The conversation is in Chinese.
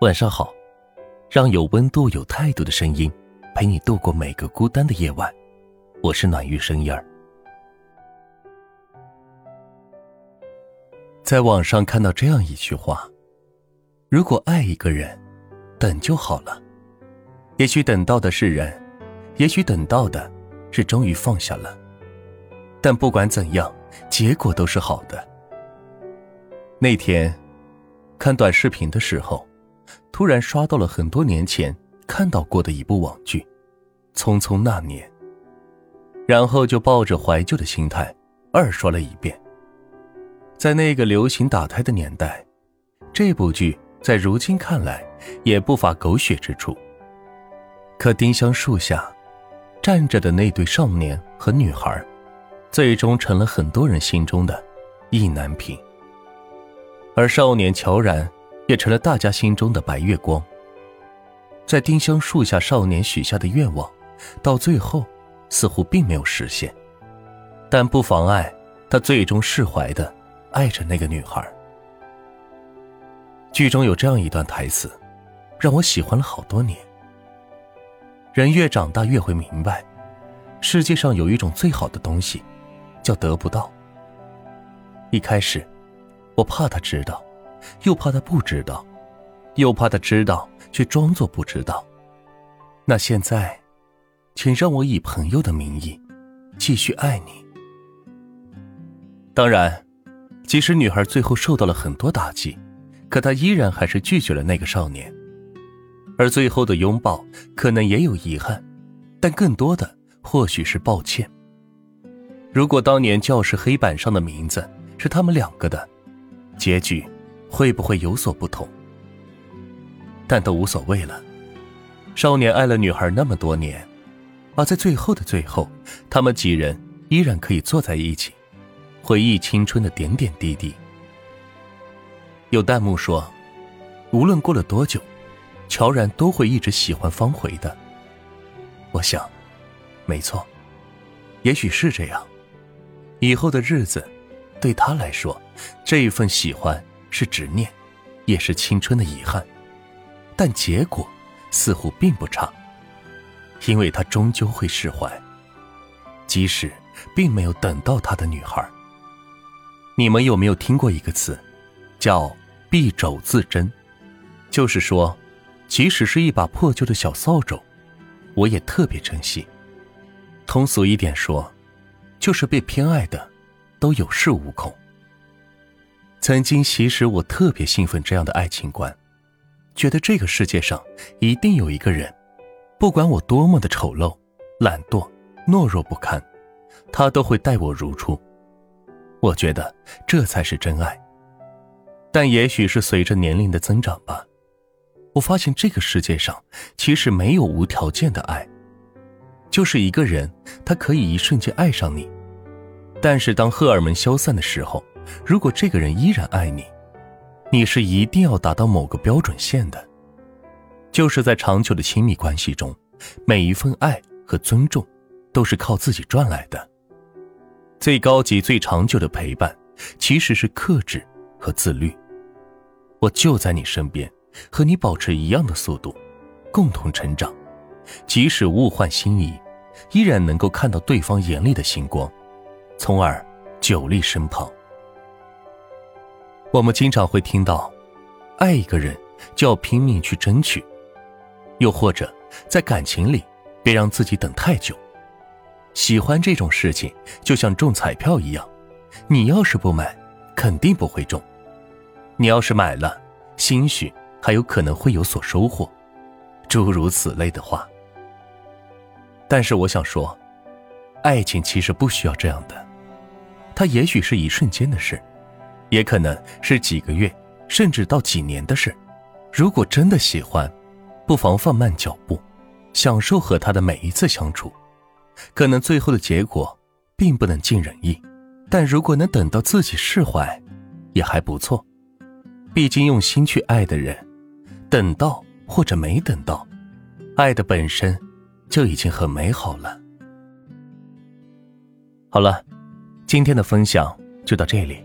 晚上好，让有温度、有态度的声音陪你度过每个孤单的夜晚。我是暖玉声音儿。在网上看到这样一句话：如果爱一个人，等就好了。也许等到的是人，也许等到的是终于放下了。但不管怎样，结果都是好的。那天看短视频的时候。突然刷到了很多年前看到过的一部网剧《匆匆那年》，然后就抱着怀旧的心态二刷了一遍。在那个流行打胎的年代，这部剧在如今看来也不乏狗血之处。可丁香树下站着的那对少年和女孩，最终成了很多人心中的意难平。而少年乔然。也成了大家心中的白月光。在丁香树下，少年许下的愿望，到最后似乎并没有实现，但不妨碍他最终释怀的爱着那个女孩。剧中有这样一段台词，让我喜欢了好多年。人越长大越会明白，世界上有一种最好的东西，叫得不到。一开始，我怕他知道。又怕他不知道，又怕他知道却装作不知道。那现在，请让我以朋友的名义，继续爱你。当然，即使女孩最后受到了很多打击，可她依然还是拒绝了那个少年。而最后的拥抱，可能也有遗憾，但更多的或许是抱歉。如果当年教室黑板上的名字是他们两个的，结局。会不会有所不同？但都无所谓了。少年爱了女孩那么多年，而在最后的最后，他们几人依然可以坐在一起，回忆青春的点点滴滴。有弹幕说：“无论过了多久，乔然都会一直喜欢方茴的。”我想，没错，也许是这样。以后的日子，对他来说，这一份喜欢。是执念，也是青春的遗憾，但结果似乎并不差，因为他终究会释怀，即使并没有等到他的女孩。你们有没有听过一个词，叫“敝帚自珍”？就是说，即使是一把破旧的小扫帚，我也特别珍惜。通俗一点说，就是被偏爱的，都有恃无恐。曾经，其实我特别兴奋这样的爱情观，觉得这个世界上一定有一个人，不管我多么的丑陋、懒惰、懦弱不堪，他都会待我如初。我觉得这才是真爱。但也许是随着年龄的增长吧，我发现这个世界上其实没有无条件的爱，就是一个人他可以一瞬间爱上你，但是当荷尔蒙消散的时候。如果这个人依然爱你，你是一定要达到某个标准线的。就是在长久的亲密关系中，每一份爱和尊重，都是靠自己赚来的。最高级、最长久的陪伴，其实是克制和自律。我就在你身边，和你保持一样的速度，共同成长。即使物换星移，依然能够看到对方眼里的星光，从而久立身旁。我们经常会听到，爱一个人就要拼命去争取，又或者在感情里别让自己等太久。喜欢这种事情就像中彩票一样，你要是不买，肯定不会中；你要是买了，兴许还有可能会有所收获，诸如此类的话。但是我想说，爱情其实不需要这样的，它也许是一瞬间的事。也可能是几个月，甚至到几年的事。如果真的喜欢，不妨放慢脚步，享受和他的每一次相处。可能最后的结果并不能尽人意，但如果能等到自己释怀，也还不错。毕竟用心去爱的人，等到或者没等到，爱的本身就已经很美好了。好了，今天的分享就到这里。